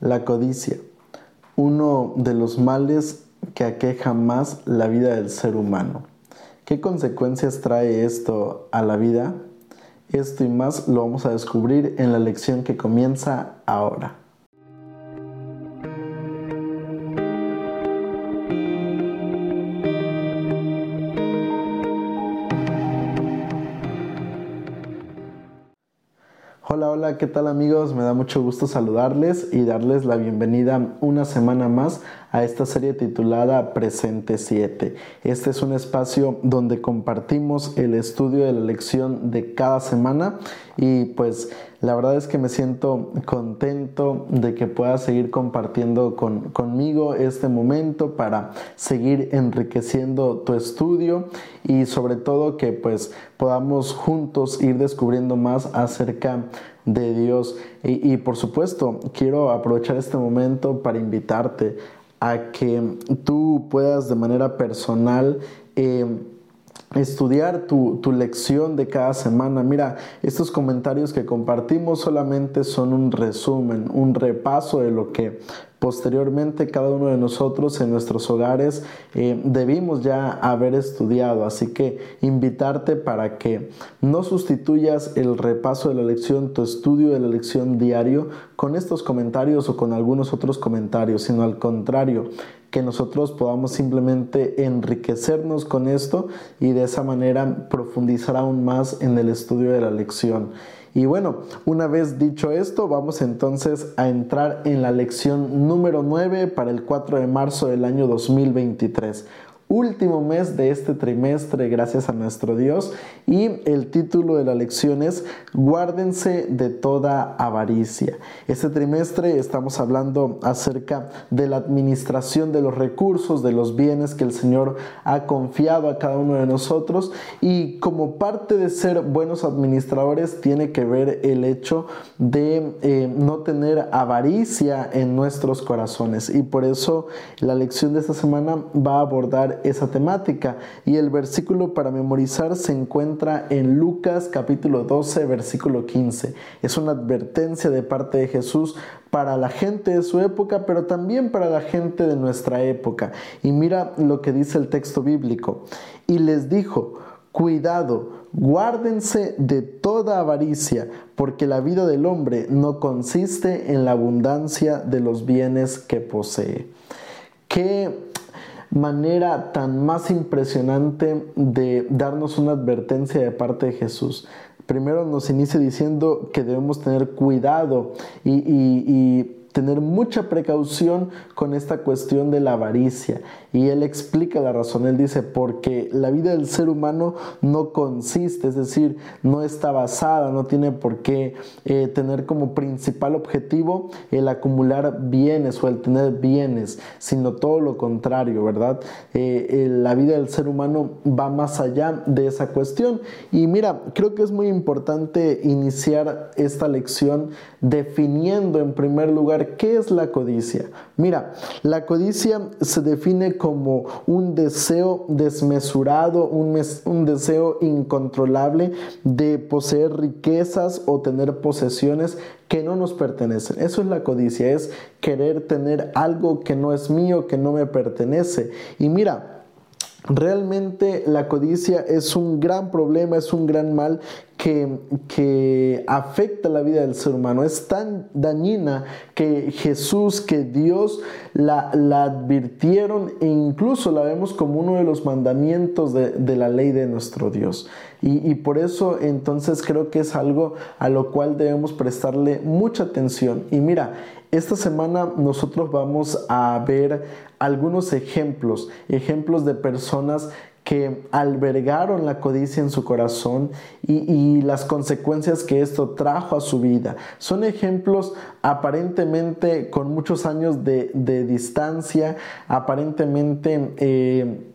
La codicia, uno de los males que aqueja más la vida del ser humano. ¿Qué consecuencias trae esto a la vida? Esto y más lo vamos a descubrir en la lección que comienza ahora. ¿Qué tal amigos? Me da mucho gusto saludarles y darles la bienvenida una semana más a esta serie titulada Presente 7. Este es un espacio donde compartimos el estudio de la lección de cada semana y pues la verdad es que me siento contento de que puedas seguir compartiendo con, conmigo este momento para seguir enriqueciendo tu estudio y sobre todo que pues podamos juntos ir descubriendo más acerca de Dios. Y, por supuesto, quiero aprovechar este momento para invitarte a que tú puedas de manera personal eh, estudiar tu, tu, lección de cada semana. Mira, estos comentarios que compartimos solamente son un resumen, un repaso de lo que Posteriormente, cada uno de nosotros en nuestros hogares eh, debimos ya haber estudiado, así que invitarte para que no sustituyas el repaso de la lección, tu estudio de la lección diario, con estos comentarios o con algunos otros comentarios, sino al contrario, que nosotros podamos simplemente enriquecernos con esto y de esa manera profundizar aún más en el estudio de la lección. Y bueno, una vez dicho esto, vamos entonces a entrar en la lección número 9 para el 4 de marzo del año 2023 último mes de este trimestre, gracias a nuestro Dios. Y el título de la lección es Guárdense de toda avaricia. Este trimestre estamos hablando acerca de la administración de los recursos, de los bienes que el Señor ha confiado a cada uno de nosotros. Y como parte de ser buenos administradores, tiene que ver el hecho de eh, no tener avaricia en nuestros corazones. Y por eso la lección de esta semana va a abordar esa temática. Y el versículo para memorizar se encuentra en Lucas capítulo 12, versículo 15. Es una advertencia de parte de Jesús para la gente de su época, pero también para la gente de nuestra época. Y mira lo que dice el texto bíblico. Y les dijo, cuidado, guárdense de toda avaricia, porque la vida del hombre no consiste en la abundancia de los bienes que posee. Qué manera tan más impresionante de darnos una advertencia de parte de Jesús. Primero nos inicia diciendo que debemos tener cuidado y, y tener mucha precaución con esta cuestión de la avaricia. Y él explica la razón. Él dice, porque la vida del ser humano no consiste, es decir, no está basada, no tiene por qué eh, tener como principal objetivo el acumular bienes o el tener bienes, sino todo lo contrario, ¿verdad? Eh, la vida del ser humano va más allá de esa cuestión. Y mira, creo que es muy importante iniciar esta lección definiendo en primer lugar ¿qué es la codicia? Mira, la codicia se define como un deseo desmesurado, un, deseo incontrolable de poseer riquezas o tener posesiones que no nos pertenecen. Eso es la codicia, es querer tener algo que no es mío, que no me pertenece. Y mira, Realmente la codicia es un gran problema, es un gran mal que, afecta la vida del ser humano. Es tan dañina que Jesús, que Dios la, advirtieron e incluso la vemos como uno de los mandamientos de, la ley de nuestro Dios. Y, por eso entonces creo que es algo a lo cual debemos prestarle mucha atención. Y mira, esta semana nosotros vamos a ver algunos ejemplos, ejemplos de personas que albergaron la codicia en su corazón y, las consecuencias que esto trajo a su vida. Son ejemplos aparentemente con muchos años de, distancia, aparentemente... Eh,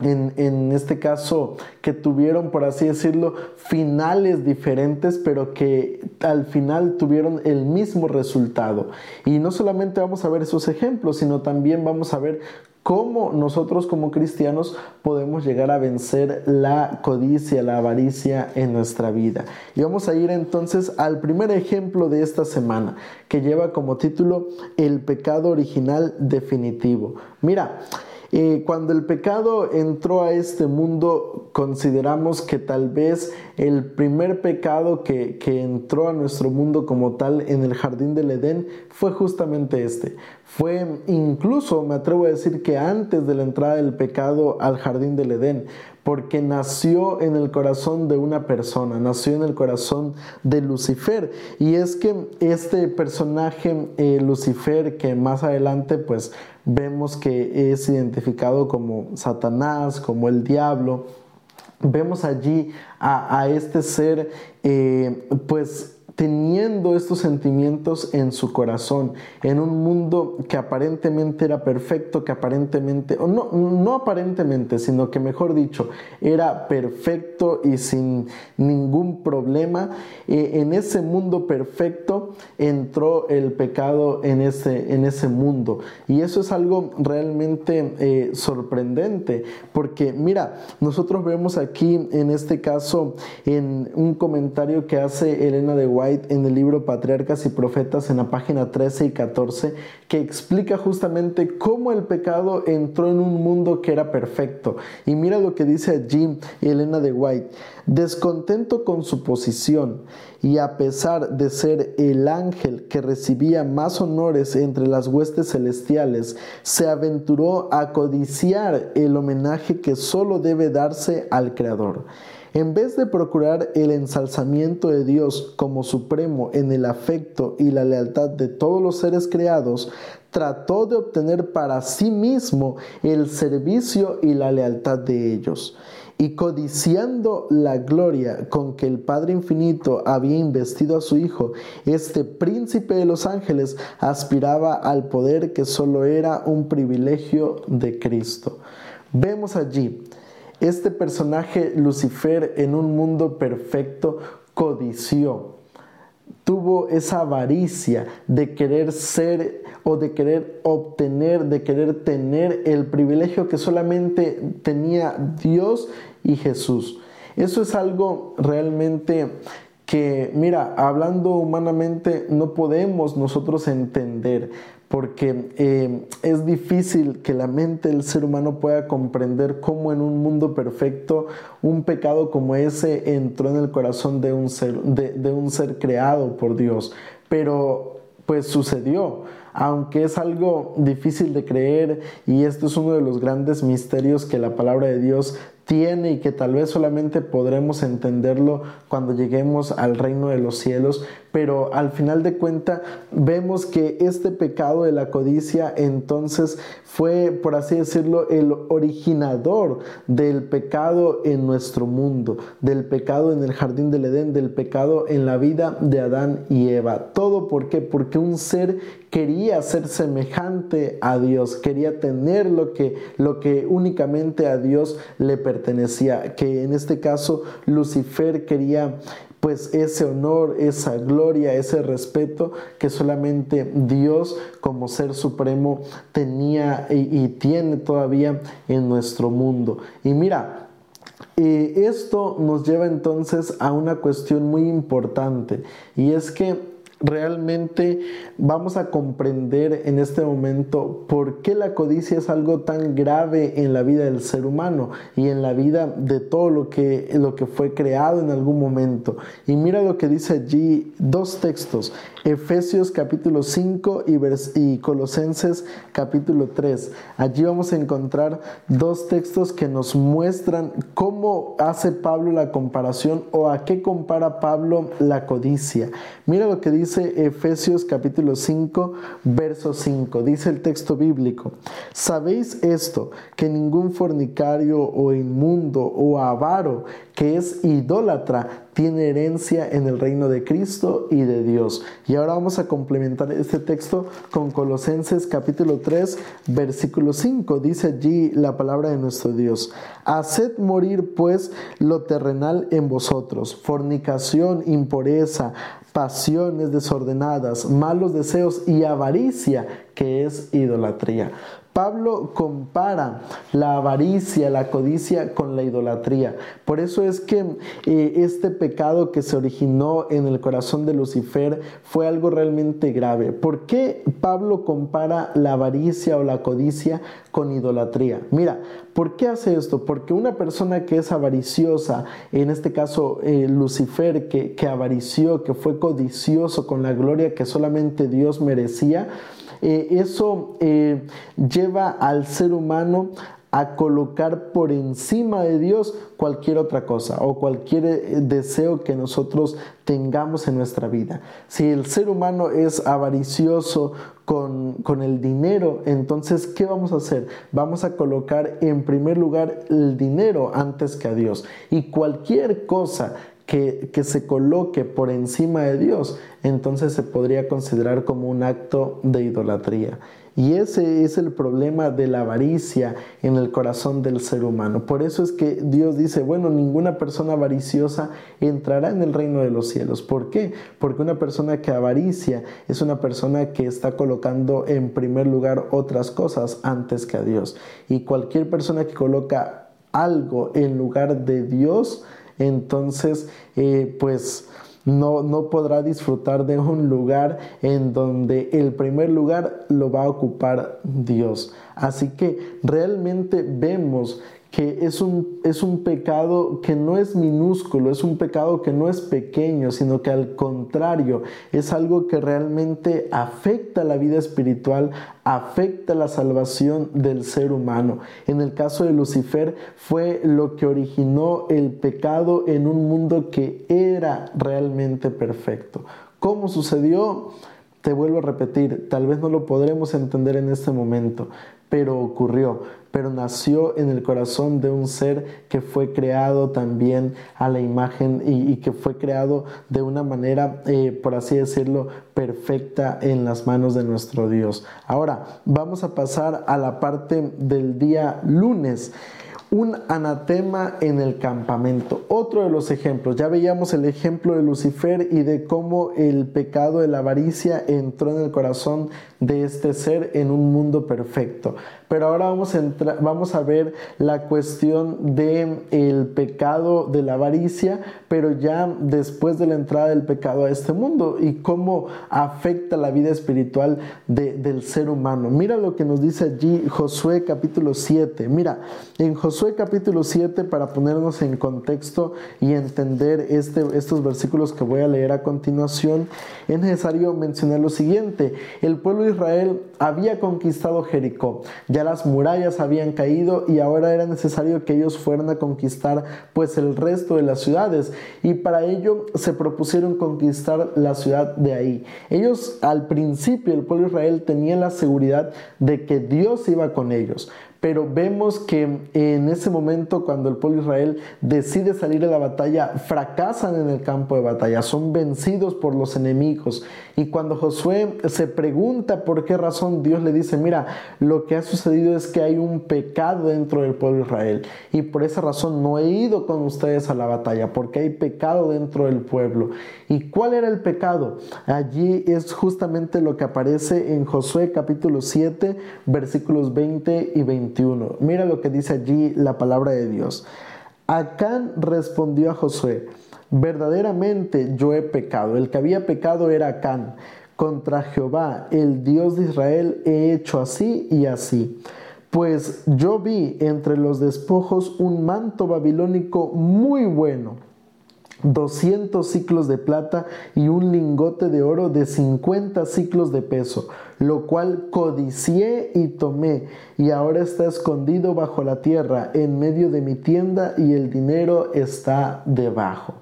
en, este caso, que tuvieron, por así decirlo, finales diferentes, pero que al final tuvieron el mismo resultado. Y no solamente vamos a ver esos ejemplos, sino también vamos a ver cómo nosotros como cristianos podemos llegar a vencer la codicia, la avaricia en nuestra vida. Y vamos a ir entonces al primer ejemplo de esta semana, que lleva como título El pecado original definitivo. Mira, cuando el pecado entró a este mundo, consideramos que tal vez el primer pecado que, que, entró a nuestro mundo como tal en el jardín del Edén fue justamente este. Fue incluso, me atrevo a decir que antes de la entrada del pecado al jardín del Edén, porque nació en el corazón de una persona, nació en el corazón de Lucifer. Y es que este personaje, eh, Lucifer, que más adelante pues vemos que es identificado como Satanás, como el diablo, vemos allí a, este ser eh, pues teniendo estos sentimientos en su corazón, en un mundo que aparentemente era perfecto, que aparentemente, o no, no aparentemente, sino que mejor dicho, era perfecto y sin ningún problema. Eh, en ese mundo perfecto entró el pecado en ese, en ese mundo. Y eso es algo realmente eh, sorprendente, porque mira, nosotros vemos aquí en este caso, en un comentario que hace Elena de White, en el libro Patriarcas y Profetas en la página 13 y 14, que explica justamente cómo el pecado entró en un mundo que era perfecto. Y mira lo que dice allí Elena de White, descontento con su posición y a pesar de ser el ángel que recibía más honores entre las huestes celestiales, se aventuró a codiciar el homenaje que solo debe darse al Creador. En vez de procurar el ensalzamiento de Dios como supremo en el afecto y la lealtad de todos los seres creados, trató de obtener para sí mismo el servicio y la lealtad de ellos. Y codiciando la gloria con que el Padre Infinito había investido a su Hijo, este príncipe de los ángeles aspiraba al poder que solo era un privilegio de Cristo. Vemos allí este personaje Lucifer en un mundo perfecto codició, tuvo esa avaricia de querer ser o de querer obtener, de querer tener el privilegio que solamente tenía Dios y Jesús. Eso es algo realmente que, mira, hablando humanamente, no podemos nosotros entender porque eh, es difícil que la mente del ser humano pueda comprender cómo en un mundo perfecto un pecado como ese entró en el corazón de un ser, de un ser creado por Dios. Pero pues sucedió aunque es algo difícil de creer y esto es uno de los grandes misterios que la palabra de Dios tiene y que tal vez solamente podremos entenderlo cuando lleguemos al reino de los cielos, pero al final de cuenta vemos que este pecado de la codicia entonces fue, por así decirlo, el originador del pecado en nuestro mundo, del pecado en el jardín del Edén, del pecado en la vida de Adán y Eva. ¿Todo por qué? Porque un ser quería ser semejante a Dios, quería tener lo que, lo que únicamente a Dios le pertenecía pertenecía, que en este caso Lucifer quería pues ese honor, esa gloria, ese respeto que solamente Dios como ser supremo tenía y, tiene todavía en nuestro mundo. Y mira, eh, esto nos lleva entonces a una cuestión muy importante y es que realmente vamos a comprender en este momento por qué la codicia es algo tan grave en la vida del ser humano y en la vida de todo lo que, lo que fue creado en algún momento. Y mira lo que dice allí dos textos, Efesios capítulo 5 y, y Colosenses capítulo 3. Allí vamos a encontrar dos textos que nos muestran cómo hace Pablo la comparación o a qué compara Pablo la codicia. Mira lo que dice Efesios capítulo 5, verso 5. Dice el texto bíblico, ¿sabéis esto? Que ningún fornicario o inmundo o avaro que es idólatra tiene herencia en el reino de Cristo y de Dios. Y ahora vamos a complementar este texto con Colosenses capítulo 3, versículo 5. Dice allí la palabra de nuestro Dios. Haced morir pues lo terrenal en vosotros, fornicación, impureza, pasiones desordenadas, malos deseos y avaricia, que es idolatría. Pablo compara la avaricia, la codicia con la idolatría. Por eso es que eh, este pecado que se originó en el corazón de Lucifer fue algo realmente grave. ¿Por qué Pablo compara la avaricia o la codicia con idolatría? Mira, ¿por qué hace esto? Porque una persona que es avariciosa, en este caso eh, Lucifer, que, que avarició, que fue codicioso con la gloria que solamente Dios merecía, eh, eso eh, lleva al ser humano a colocar por encima de Dios cualquier otra cosa o cualquier eh, deseo que nosotros tengamos en nuestra vida. Si el ser humano es avaricioso con, con, el dinero, entonces, ¿qué vamos a hacer? Vamos a colocar en primer lugar el dinero antes que a Dios. Y cualquier cosa que, se coloque por encima de Dios, entonces se podría considerar como un acto de idolatría. Y ese es el problema de la avaricia en el corazón del ser humano. Por eso es que Dios dice, bueno, ninguna persona avariciosa entrará en el reino de los cielos. ¿Por qué? Porque una persona que avaricia es una persona que está colocando en primer lugar otras cosas antes que a Dios. Y cualquier persona que coloca algo en lugar de Dios, entonces eh, pues no, no podrá disfrutar de un lugar en donde el primer lugar lo va a ocupar Dios. Así que realmente vemos que es un, es un pecado que no es minúsculo, es un pecado que no es pequeño, sino que al contrario es algo que realmente afecta la vida espiritual, afecta la salvación del ser humano. En el caso de Lucifer fue lo que originó el pecado en un mundo que era realmente perfecto. ¿Cómo sucedió? Te vuelvo a repetir, tal vez no lo podremos entender en este momento, pero ocurrió, pero nació en el corazón de un ser que fue creado también a la imagen y, que fue creado de una manera, eh, por así decirlo, perfecta en las manos de nuestro Dios. Ahora, vamos a pasar a la parte del día lunes un anatema en el campamento. Otro de los ejemplos, ya veíamos el ejemplo de Lucifer y de cómo el pecado de la avaricia entró en el corazón de este ser en un mundo perfecto. Pero ahora vamos a, ver la cuestión del el pecado de la avaricia, pero ya después de la entrada del pecado a este mundo y cómo afecta la vida espiritual del ser humano. Mira lo que nos dice allí Josué capítulo 7. Mira, en Josué capítulo 7, para ponernos en contexto y entender este, estos versículos que voy a leer a continuación, es necesario mencionar lo siguiente. El pueblo de Israel había conquistado Jericó las murallas habían caído y ahora era necesario que ellos fueran a conquistar pues el resto de las ciudades y para ello se propusieron conquistar la ciudad de ahí. Ellos al principio el pueblo de Israel tenía la seguridad de que Dios iba con ellos, pero vemos que en ese momento cuando el pueblo de Israel decide salir de la batalla, fracasan en el campo de batalla, son vencidos por los enemigos. Y cuando Josué se pregunta por qué razón, Dios le dice, mira, lo que ha sucedido es que hay un pecado dentro del pueblo de Israel. Y por esa razón no he ido con ustedes a la batalla, porque hay pecado dentro del pueblo. ¿Y cuál era el pecado? Allí es justamente lo que aparece en Josué capítulo 7, versículos 20 y 21. Mira lo que dice allí la palabra de Dios. Acán respondió a Josué, verdaderamente yo he pecado. El que había pecado era Acán. Contra Jehová, el Dios de Israel, he hecho así y así. Pues yo vi entre los despojos un manto babilónico muy bueno 200 ciclos de plata y un lingote de oro de 50 ciclos de peso, lo cual codicié y tomé, y ahora está escondido bajo la tierra, en medio de mi tienda, y el dinero está debajo.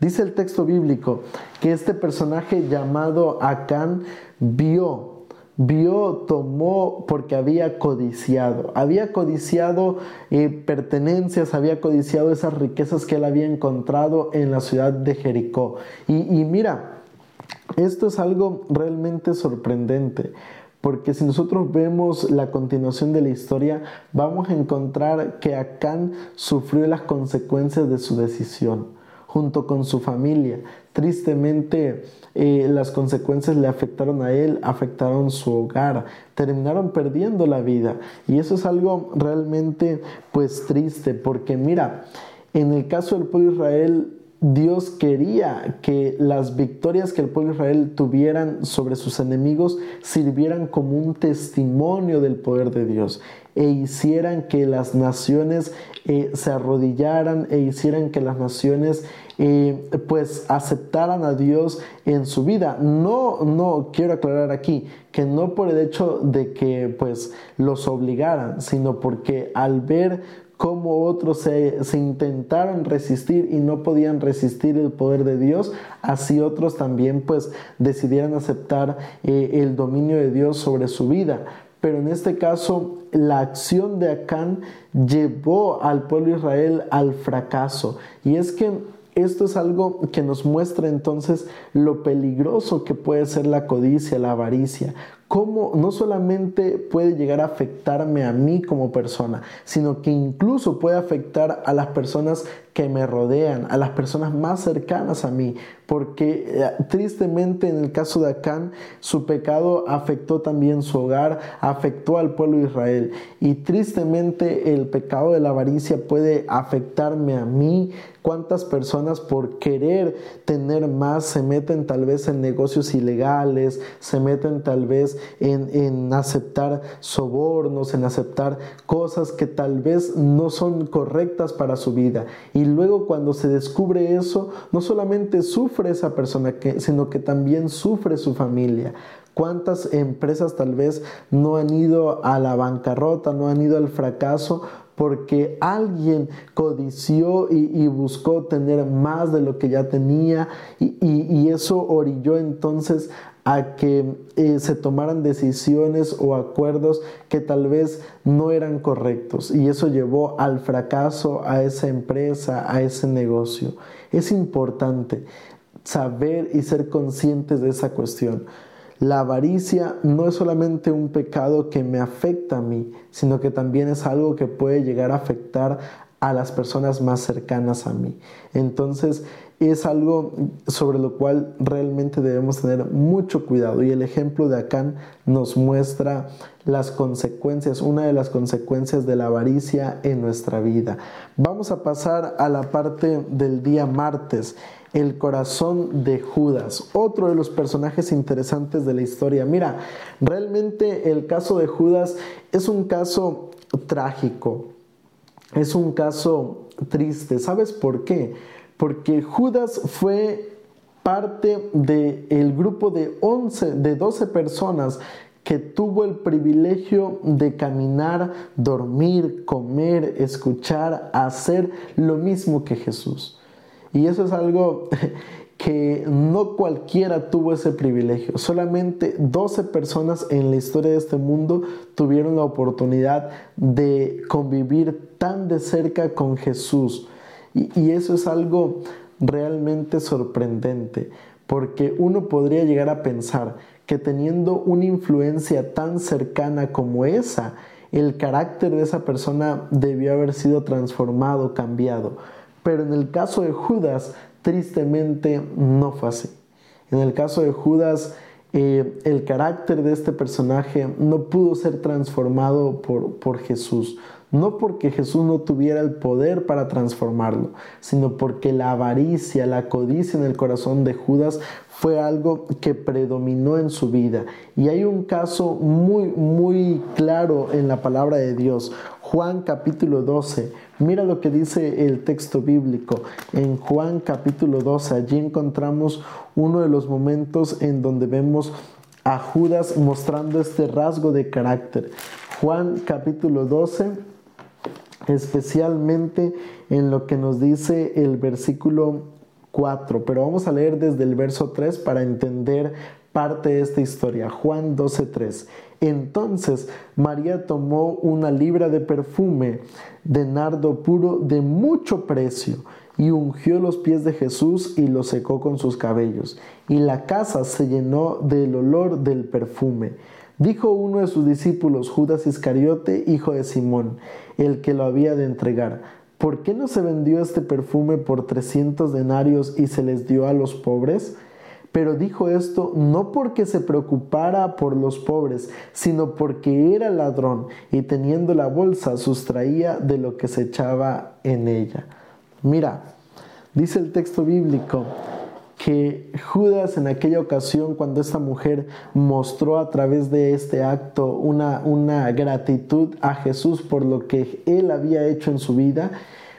Dice el texto bíblico que este personaje llamado Acán vio vio, tomó porque había codiciado. Había codiciado eh, pertenencias, había codiciado esas riquezas que él había encontrado en la ciudad de Jericó. Y, y mira, esto es algo realmente sorprendente. Porque si nosotros vemos la continuación de la historia, vamos a encontrar que Acán sufrió las consecuencias de su decisión junto con su familia. Tristemente, eh, las consecuencias le afectaron a él, afectaron su hogar, terminaron perdiendo la vida. Y eso es algo realmente pues triste, porque mira, en el caso del pueblo Israel, Dios quería que las victorias que el pueblo de Israel tuvieran sobre sus enemigos sirvieran como un testimonio del poder de Dios e hicieran que las naciones eh, se arrodillaran e hicieran que las naciones eh, pues aceptaran a Dios en su vida. No, no, quiero aclarar aquí que no por el hecho de que pues los obligaran, sino porque al ver cómo otros se, intentaron resistir y no podían resistir el poder de Dios, así otros también pues decidieran aceptar eh, el dominio de Dios sobre su vida. Pero en este caso, la acción de Acán llevó al pueblo Israel al fracaso. Y es que esto es algo que nos muestra entonces lo peligroso que puede ser la codicia, la avaricia, cómo no solamente puede llegar a afectarme a mí como persona, sino que incluso puede afectar a las personas que me rodean, a las personas más cercanas a mí, porque eh, tristemente en el caso de Acán, su pecado afectó también su hogar, afectó al pueblo de Israel, y tristemente el pecado de la avaricia puede afectarme a mí, cuántas personas por querer tener más se meten tal vez en negocios ilegales, se meten tal vez en, en aceptar sobornos, en aceptar cosas que tal vez no son correctas para su vida. Y luego cuando se descubre eso, no solamente sufre esa persona, sino que también sufre su familia. ¿Cuántas empresas tal vez no han ido a la bancarrota, no han ido al fracaso porque alguien codició y, buscó tener más de lo que ya tenía y, eso orilló entonces a que eh, se tomaran decisiones o acuerdos que tal vez no eran correctos y eso llevó al fracaso a esa empresa, a ese negocio. Es importante saber y ser conscientes de esa cuestión. La avaricia no es solamente un pecado que me afecta a mí, sino que también es algo que puede llegar a afectar a las personas más cercanas a mí. Entonces es algo sobre lo cual realmente debemos tener mucho cuidado y el ejemplo de Acán nos muestra las consecuencias, una de las consecuencias de la avaricia en nuestra vida. Vamos a pasar a la parte del día martes el corazón de Judas, otro de los personajes interesantes de la historia. Mira, realmente el caso de Judas es un caso trágico, es un caso triste. ¿Sabes por qué? Porque Judas fue parte del grupo de 11, de 12 personas que tuvo el privilegio de caminar, dormir, comer, escuchar, hacer lo mismo que Jesús. Y eso es algo que no cualquiera tuvo ese privilegio. Solamente 12 personas en la historia de este mundo tuvieron la oportunidad de convivir tan de cerca con Jesús. Y, eso es algo realmente sorprendente, porque uno podría llegar a pensar que teniendo una influencia tan cercana como esa, el carácter de esa persona debió haber sido transformado, cambiado. Pero en el caso de Judas, tristemente no fue así. En el caso de Judas, eh, el carácter de este personaje no pudo ser transformado por, por Jesús. No porque Jesús no tuviera el poder para transformarlo, sino porque la avaricia, la codicia en el corazón de Judas fue algo que predominó en su vida. Y hay un caso muy, muy claro en la palabra de Dios. Juan capítulo 12. Mira lo que dice el texto bíblico. En Juan capítulo 12, allí encontramos uno de los momentos en donde vemos a Judas mostrando este rasgo de carácter. Juan capítulo 12 especialmente en lo que nos dice el versículo 4, pero vamos a leer desde el verso 3 para entender parte de esta historia, Juan 12.3. Entonces María tomó una libra de perfume de nardo puro de mucho precio y ungió los pies de Jesús y los secó con sus cabellos. Y la casa se llenó del olor del perfume. Dijo uno de sus discípulos, Judas Iscariote, hijo de Simón, el que lo había de entregar, ¿por qué no se vendió este perfume por trescientos denarios y se les dio a los pobres? Pero dijo esto no porque se preocupara por los pobres, sino porque era ladrón y teniendo la bolsa sustraía de lo que se echaba en ella. Mira, dice el texto bíblico que Judas en aquella ocasión, cuando esta mujer mostró a través de este acto una, una gratitud a Jesús por lo que él había hecho en su vida,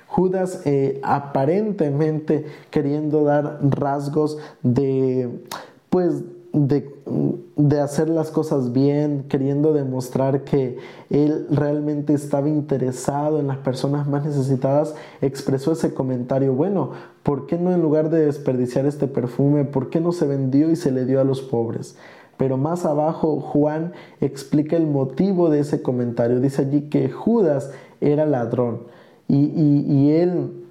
Judas eh, aparentemente queriendo dar rasgos de, pues, de, de, hacer las cosas bien, queriendo demostrar que él realmente estaba interesado en las personas más necesitadas, expresó ese comentario, bueno, ¿por qué no en lugar de desperdiciar este perfume, por qué no se vendió y se le dio a los pobres? Pero más abajo Juan explica el motivo de ese comentario. Dice allí que Judas era ladrón. Y, él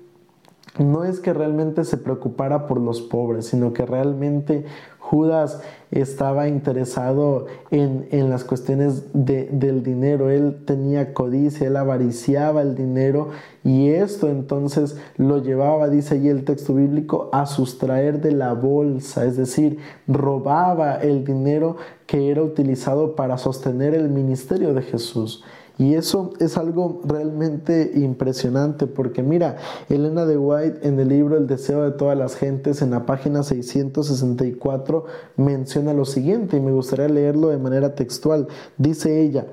no es que realmente se preocupara por los pobres, sino que realmente Judas estaba interesado en, las cuestiones del dinero, él tenía codicia, él avariciaba el dinero y esto entonces lo llevaba, dice allí el texto bíblico, a sustraer de la bolsa, es decir, robaba el dinero que era utilizado para sostener el ministerio de Jesús. Y eso es algo realmente impresionante porque mira, Elena de White en el libro El deseo de todas las gentes en la página 664 menciona lo siguiente y me gustaría leerlo de manera textual. Dice ella,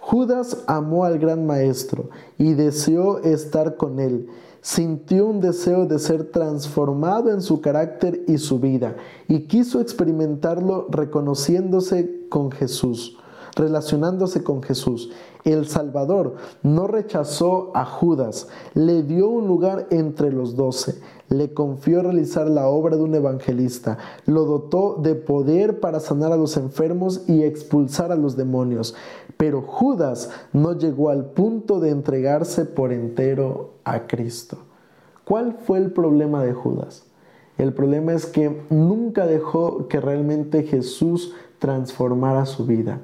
Judas amó al gran maestro y deseó estar con él. Sintió un deseo de ser transformado en su carácter y su vida y quiso experimentarlo reconociéndose con Jesús relacionándose con Jesús. El Salvador no rechazó a Judas, le dio un lugar entre los doce, le confió realizar la obra de un evangelista, lo dotó de poder para sanar a los enfermos y expulsar a los demonios. Pero Judas no llegó al punto de entregarse por entero a Cristo. ¿Cuál fue el problema de Judas? El problema es que nunca dejó que realmente Jesús transformara su vida.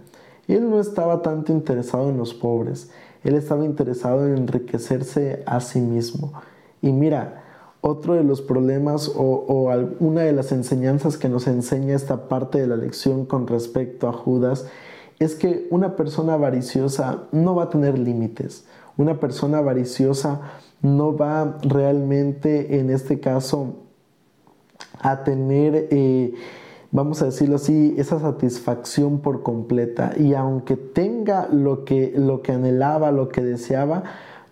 Él no estaba tanto interesado en los pobres, él estaba interesado en enriquecerse a sí mismo. Y mira, otro de los problemas o, una de las enseñanzas que nos enseña esta parte de la lección con respecto a Judas es que una persona avariciosa no va a tener límites. Una persona avariciosa no va realmente, en este caso, a tener... Eh, vamos a decirlo así, esa satisfacción por completa. Y aunque tenga lo que, lo que anhelaba, lo que deseaba,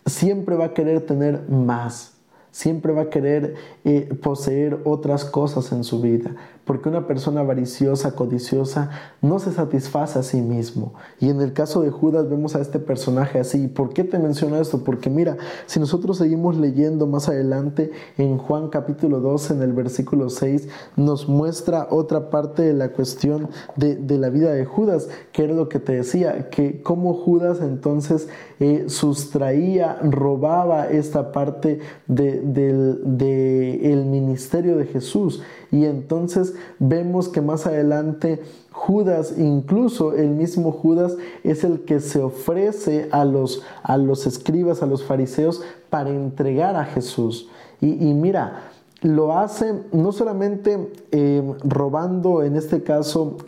siempre va a querer tener más. Siempre va a querer eh, poseer otras cosas en su vida porque una persona avariciosa, codiciosa, no se satisface a sí mismo. Y en el caso de Judas vemos a este personaje así. ¿Por qué te menciono esto? Porque mira, si nosotros seguimos leyendo más adelante en Juan capítulo 12, en el versículo 6, nos muestra otra parte de la cuestión de, la vida de Judas, que era lo que te decía, que cómo Judas entonces eh, sustraía, robaba esta parte del de, ministerio de Jesús. Y entonces vemos que más adelante Judas, incluso el mismo Judas, es el que se ofrece a los, a los escribas, a los fariseos, para entregar a Jesús. Y, mira, lo hace no solamente eh, robando, en este caso,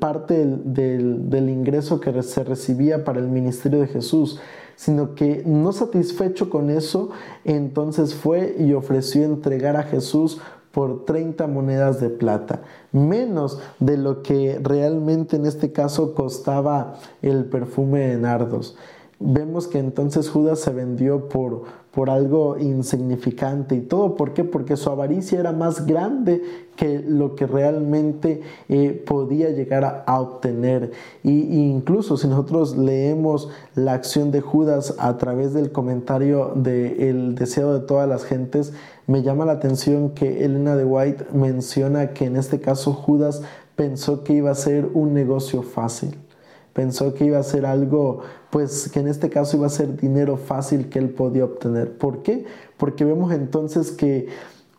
parte del, del, ingreso que se recibía para el ministerio de Jesús, sino que no satisfecho con eso, entonces fue y ofreció entregar a Jesús por 30 monedas de plata, menos de lo que realmente en este caso costaba el perfume de nardos. Vemos que entonces Judas se vendió por, por algo insignificante y todo. ¿Por qué? Porque su avaricia era más grande que lo que realmente eh, podía llegar a, obtener. Y, incluso si nosotros leemos la acción de Judas a través del comentario de El deseo de todas las gentes, me llama la atención que Elena de White menciona que en este caso Judas pensó que iba a ser un negocio fácil. Pensó que iba a ser algo, pues que en este caso iba a ser dinero fácil que él podía obtener. ¿Por qué? Porque vemos entonces que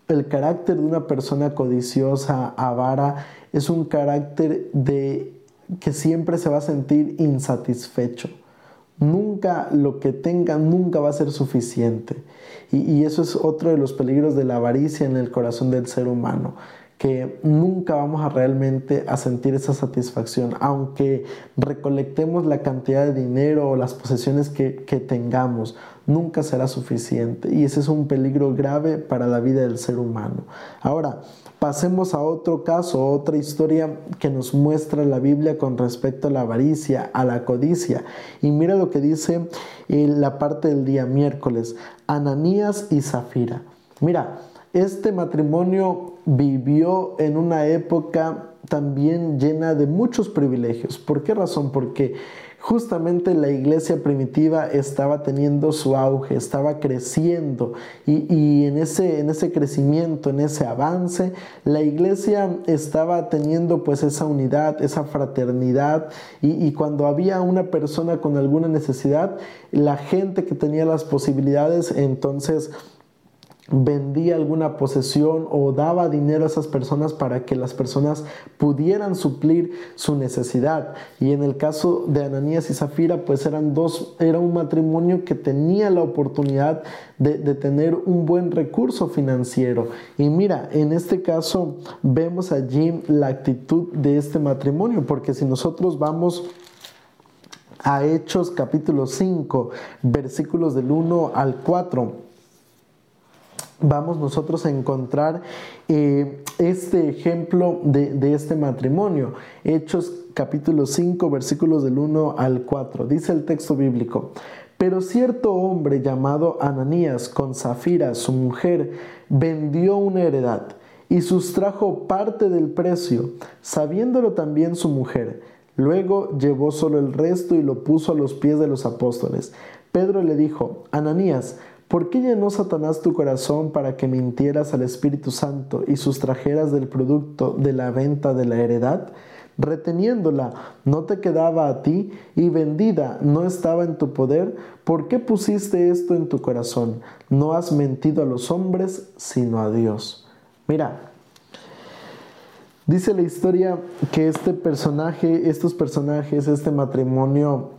el carácter de una persona codiciosa, avara, es un carácter de que siempre se va a sentir insatisfecho. Nunca lo que tenga, nunca va a ser suficiente. Y, y, eso es otro de los peligros de la avaricia en el corazón del ser humano que nunca vamos a realmente a sentir esa satisfacción, aunque recolectemos la cantidad de dinero o las posesiones que, que tengamos, nunca será suficiente y ese es un peligro grave para la vida del ser humano. Ahora, pasemos a otro caso, otra historia que nos muestra la Biblia con respecto a la avaricia, a la codicia. Y mira lo que dice en la parte del día miércoles, Ananías y Zafira. Mira, este matrimonio vivió en una época también llena de muchos privilegios. ¿Por qué razón? Porque justamente la iglesia primitiva estaba teniendo su auge, estaba creciendo y, en, ese, en ese crecimiento, en ese avance, la iglesia estaba teniendo pues esa unidad, esa fraternidad y, y cuando había una persona con alguna necesidad, la gente que tenía las posibilidades entonces vendía alguna posesión o daba dinero a esas personas para que las personas pudieran suplir su necesidad. Y en el caso de Ananías y Zafira, pues eran dos, era un matrimonio que tenía la oportunidad de, de tener un buen recurso financiero. Y mira, en este caso vemos allí la actitud de este matrimonio, porque si nosotros vamos a Hechos capítulo 5, versículos del 1 al 4, vamos nosotros a encontrar eh, este ejemplo de, este matrimonio. Hechos capítulo 5 versículos del 1 al 4. Dice el texto bíblico. Pero cierto hombre llamado Ananías con Zafira, su mujer, vendió una heredad y sustrajo parte del precio, sabiéndolo también su mujer. Luego llevó solo el resto y lo puso a los pies de los apóstoles. Pedro le dijo, Ananías, ¿Por qué llenó Satanás tu corazón para que mintieras al Espíritu Santo y sustrajeras del producto de la venta de la heredad? Reteniéndola no te quedaba a ti y vendida no estaba en tu poder. ¿Por qué pusiste esto en tu corazón? No has mentido a los hombres, sino a Dios. Mira, dice la historia que este personaje, estos personajes, este matrimonio,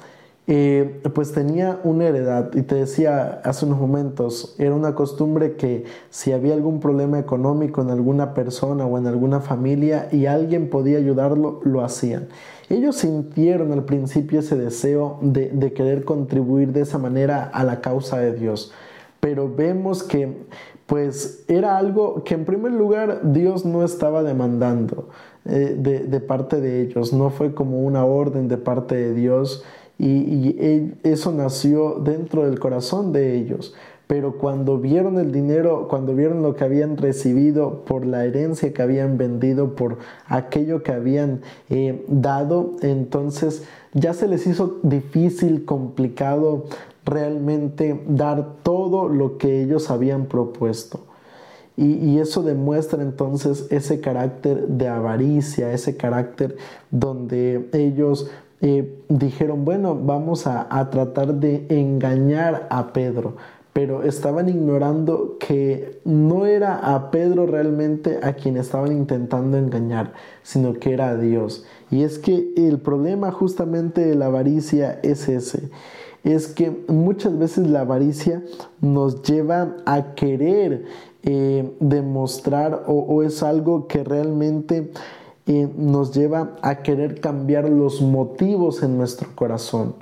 pues tenía una heredad y te decía hace unos momentos, era una costumbre que si había algún problema económico en alguna persona o en alguna familia y alguien podía ayudarlo, lo hacían. Ellos sintieron al principio ese deseo de, querer contribuir de esa manera a la causa de Dios, pero vemos que pues era algo que en primer lugar Dios no estaba demandando eh, de parte de ellos, no fue como una orden de parte de Dios y, eso nació dentro del corazón de ellos. Pero cuando vieron el dinero, cuando vieron lo que habían recibido por la herencia que habían vendido, por aquello que habían eh, dado, entonces ya se les hizo difícil, complicado realmente dar todo lo que ellos habían propuesto. Y, y, eso demuestra entonces ese carácter de avaricia, ese carácter donde ellos eh, dijeron, bueno, vamos a, tratar de engañar a Pedro, pero estaban ignorando que no era a Pedro realmente a quien estaban intentando engañar, sino que era a Dios. Y es que el problema justamente de la avaricia es ese, es que muchas veces la avaricia nos lleva a querer eh, demostrar o es algo que realmente nos lleva a querer cambiar los motivos en nuestro corazón.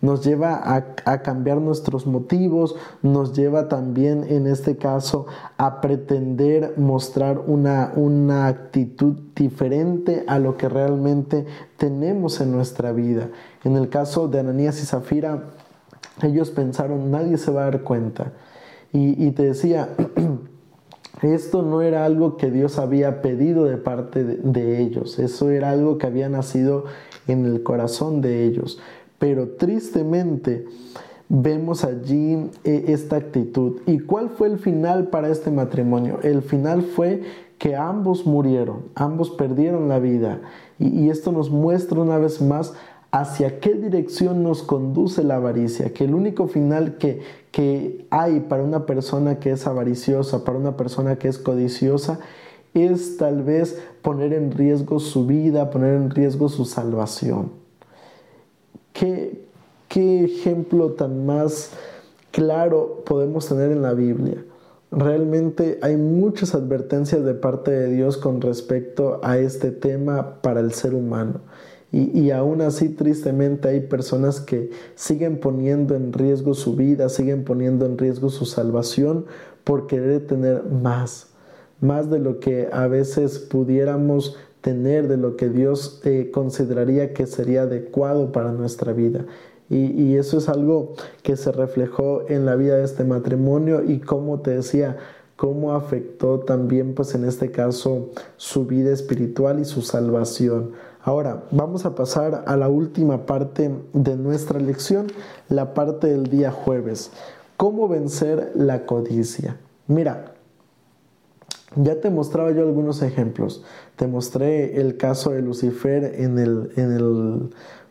Nos lleva a, cambiar nuestros motivos, nos lleva también en este caso a pretender mostrar una, una actitud diferente a lo que realmente tenemos en nuestra vida. En el caso de Ananías y Zafira, ellos pensaron, nadie se va a dar cuenta. Y, y te decía, Esto no era algo que Dios había pedido de parte de, ellos, eso era algo que había nacido en el corazón de ellos. Pero tristemente vemos allí eh, esta actitud. ¿Y cuál fue el final para este matrimonio? El final fue que ambos murieron, ambos perdieron la vida. Y, esto nos muestra una vez más hacia qué dirección nos conduce la avaricia, que el único final que, que hay para una persona que es avariciosa, para una persona que es codiciosa, es tal vez poner en riesgo su vida, poner en riesgo su salvación. ¿Qué, qué ejemplo tan más claro podemos tener en la Biblia? Realmente hay muchas advertencias de parte de Dios con respecto a este tema para el ser humano. Y, y, aún así, tristemente, hay personas que siguen poniendo en riesgo su vida, siguen poniendo en riesgo su salvación por querer tener más, más de lo que a veces pudiéramos tener, de lo que Dios eh, consideraría que sería adecuado para nuestra vida. Y, eso es algo que se reflejó en la vida de este matrimonio y como te decía, cómo afectó también, pues en este caso, su vida espiritual y su salvación. Ahora, vamos a pasar a la última parte de nuestra lección, la parte del día jueves. ¿Cómo vencer la codicia? Mira, ya te mostraba yo algunos ejemplos. Te mostré el caso de Lucifer en el, en el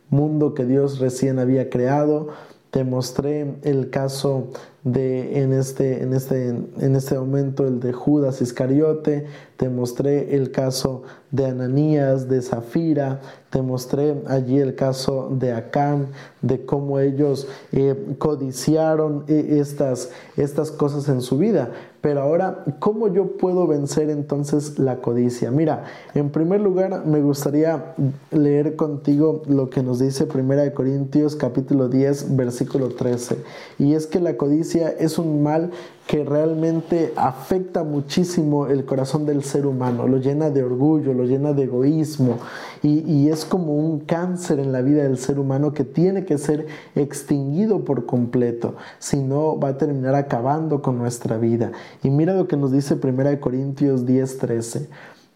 mundo que Dios recién había creado. Te mostré el caso de en este, en este, en este momento el de Judas Iscariote, te mostré el caso de Ananías, de Zafira, te mostré allí el caso de Acán, de cómo ellos eh, codiciaron eh, estas, estas cosas en su vida. Pero ahora, ¿cómo yo puedo vencer entonces la codicia? Mira, en primer lugar me gustaría leer contigo lo que nos dice 1 Corintios capítulo 10 versículo 13. Y es que la codicia es un mal que realmente afecta muchísimo el corazón del ser humano, lo llena de orgullo, lo llena de egoísmo y, es como un cáncer en la vida del ser humano que tiene que ser extinguido por completo, si no va a terminar acabando con nuestra vida. Y mira lo que nos dice 1 Corintios 10:13.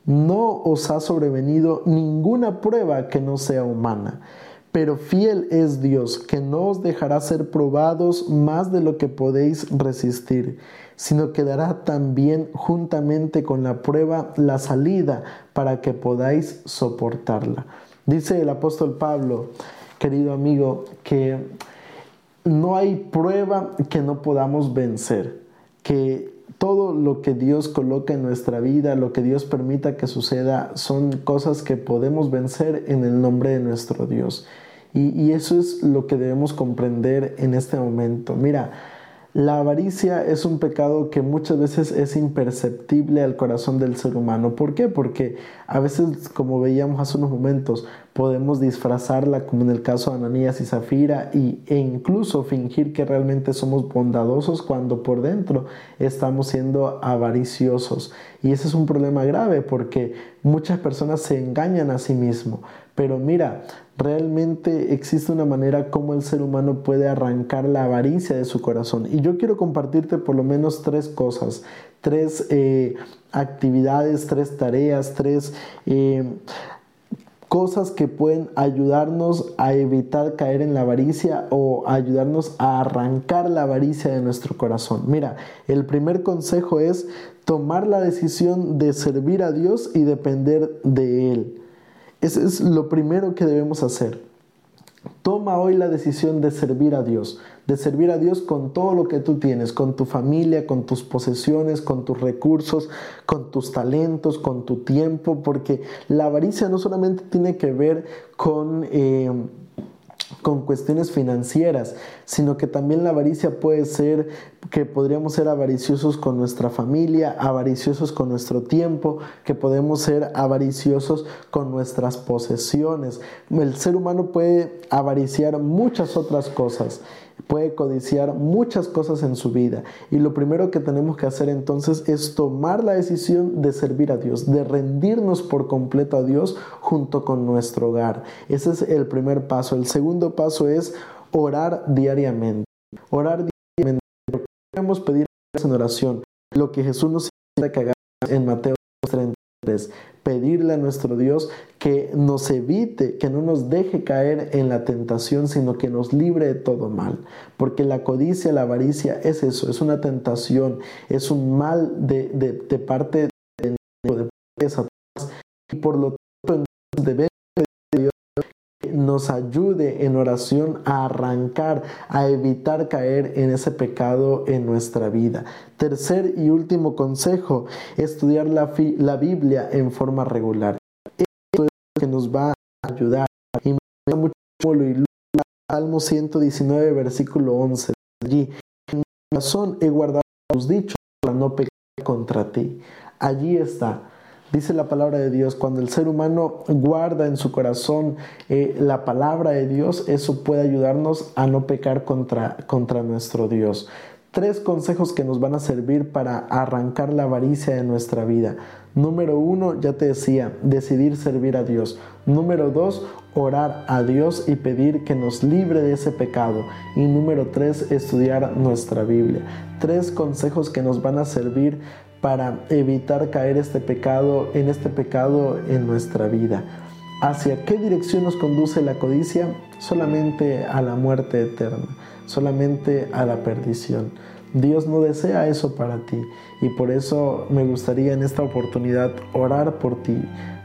No os ha sobrevenido ninguna prueba que no sea humana pero fiel es Dios, que no os dejará ser probados más de lo que podéis resistir, sino que dará también juntamente con la prueba la salida para que podáis soportarla. Dice el apóstol Pablo, querido amigo, que no hay prueba que no podamos vencer, que todo lo que Dios coloca en nuestra vida, lo que Dios permita que suceda, son cosas que podemos vencer en el nombre de nuestro Dios. Y, eso es lo que debemos comprender en este momento. Mira, la avaricia es un pecado que muchas veces es imperceptible al corazón del ser humano. ¿Por qué? Porque a veces, como veíamos hace unos momentos, podemos disfrazarla como en el caso de Ananías y Zafira y, e incluso fingir que realmente somos bondadosos cuando por dentro estamos siendo avariciosos. Y ese es un problema grave porque muchas personas se engañan a sí mismos. Pero mira, realmente existe una manera como el ser humano puede arrancar la avaricia de su corazón. Y yo quiero compartirte por lo menos tres cosas, tres eh, actividades, tres tareas, tres... Eh, cosas que pueden ayudarnos a evitar caer en la avaricia o ayudarnos a arrancar la avaricia de nuestro corazón. Mira, el primer consejo es tomar la decisión de servir a Dios y depender de Él. Eso es lo primero que debemos hacer. Toma hoy la decisión de servir a Dios, de servir a Dios con todo lo que tú tienes, con tu familia, con tus posesiones, con tus recursos, con tus talentos, con tu tiempo, porque la avaricia no solamente tiene que ver con... Eh, con cuestiones financieras, sino que también la avaricia puede ser que podríamos ser avariciosos con nuestra familia, avariciosos con nuestro tiempo, que podemos ser avariciosos con nuestras posesiones. El ser humano puede avariciar muchas otras cosas puede codiciar muchas cosas en su vida. Y lo primero que tenemos que hacer entonces es tomar la decisión de servir a Dios, de rendirnos por completo a Dios junto con nuestro hogar. Ese es el primer paso. El segundo paso es orar diariamente. Orar diariamente. Podemos pedir en oración lo que Jesús nos invita que hagamos en Mateo 33 pedirle a nuestro Dios que nos evite, que no nos deje caer en la tentación, sino que nos libre de todo mal. Porque la codicia, la avaricia es eso, es una tentación, es un mal de, de, de parte de y por lo tanto debemos nos ayude en oración a arrancar, a evitar caer en ese pecado en nuestra vida. Tercer y último consejo, estudiar la, Biblia en forma regular. Esto es lo que nos va a ayudar. Y me da mucho lo Salmo 119, versículo 11. Allí, en mi corazón he guardado tus dichos para no pecar contra ti. Allí está Dice la palabra de Dios, cuando el ser humano guarda en su corazón eh, la palabra de Dios, eso puede ayudarnos a no pecar contra, contra nuestro Dios. Tres consejos que nos van a servir para arrancar la avaricia de nuestra vida. Número uno, ya te decía, decidir servir a Dios. Número dos, orar a Dios y pedir que nos libre de ese pecado. Y número tres, estudiar nuestra Biblia. Tres consejos que nos van a servir para evitar caer este pecado, en este pecado en nuestra vida. ¿Hacia qué dirección nos conduce la codicia? Solamente a la muerte eterna, solamente a la perdición. Dios no desea eso para ti y por eso me gustaría en esta oportunidad orar por ti,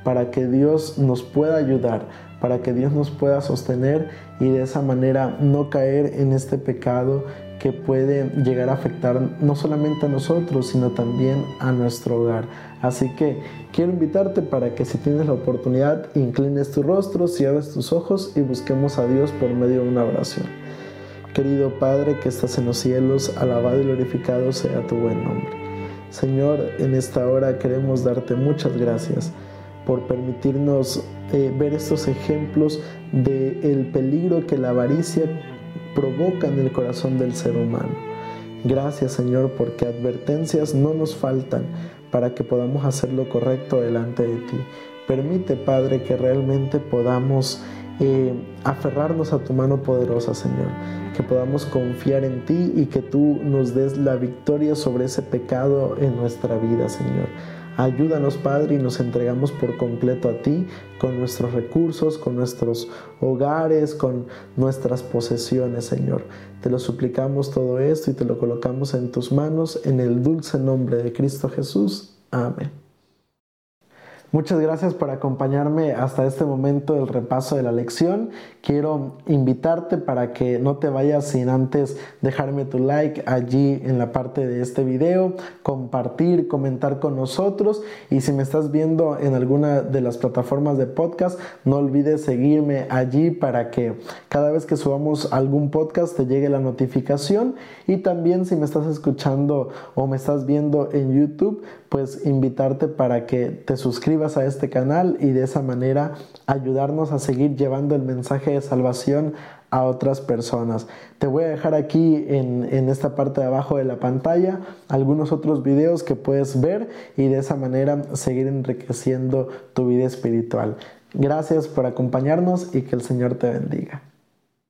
para que Dios nos pueda ayudar, para que Dios nos pueda sostener y de esa manera no caer en este pecado que puede llegar a afectar no solamente a nosotros, sino también a nuestro hogar. Así que quiero invitarte para que si tienes la oportunidad, inclines tu rostro, cierres tus ojos y busquemos a Dios por medio de una oración. Querido Padre que estás en los cielos, alabado y glorificado sea tu buen nombre. Señor, en esta hora queremos darte muchas gracias por permitirnos eh, ver estos ejemplos del el peligro que la avaricia provoca en el corazón del ser humano. Gracias Señor porque advertencias no nos faltan para que podamos hacer lo correcto delante de ti. Permite Padre que realmente podamos eh, aferrarnos a tu mano poderosa Señor, que podamos confiar en ti y que tú nos des la victoria sobre ese pecado en nuestra vida Señor. Ayúdanos, Padre, y nos entregamos por completo a ti, con nuestros recursos, con nuestros hogares, con nuestras posesiones, Señor. Te lo suplicamos todo esto y te lo colocamos en tus manos, en el dulce nombre de Cristo Jesús. Amén. Muchas gracias por acompañarme hasta este momento del repaso de la lección. Quiero invitarte para que no te vayas sin antes dejarme tu like allí en la parte de este video, compartir, comentar con nosotros y si me estás viendo en alguna de las plataformas de podcast, no olvides seguirme allí para que cada vez que subamos algún podcast te llegue la notificación y también si me estás escuchando o me estás viendo en YouTube, pues invitarte para que te suscribas a este canal y de esa manera ayudarnos a seguir llevando el mensaje de salvación a otras personas. Te voy a dejar aquí en, en, esta parte de abajo de la pantalla algunos otros videos que puedes ver y de esa manera seguir enriqueciendo tu vida espiritual. Gracias por acompañarnos y que el Señor te bendiga.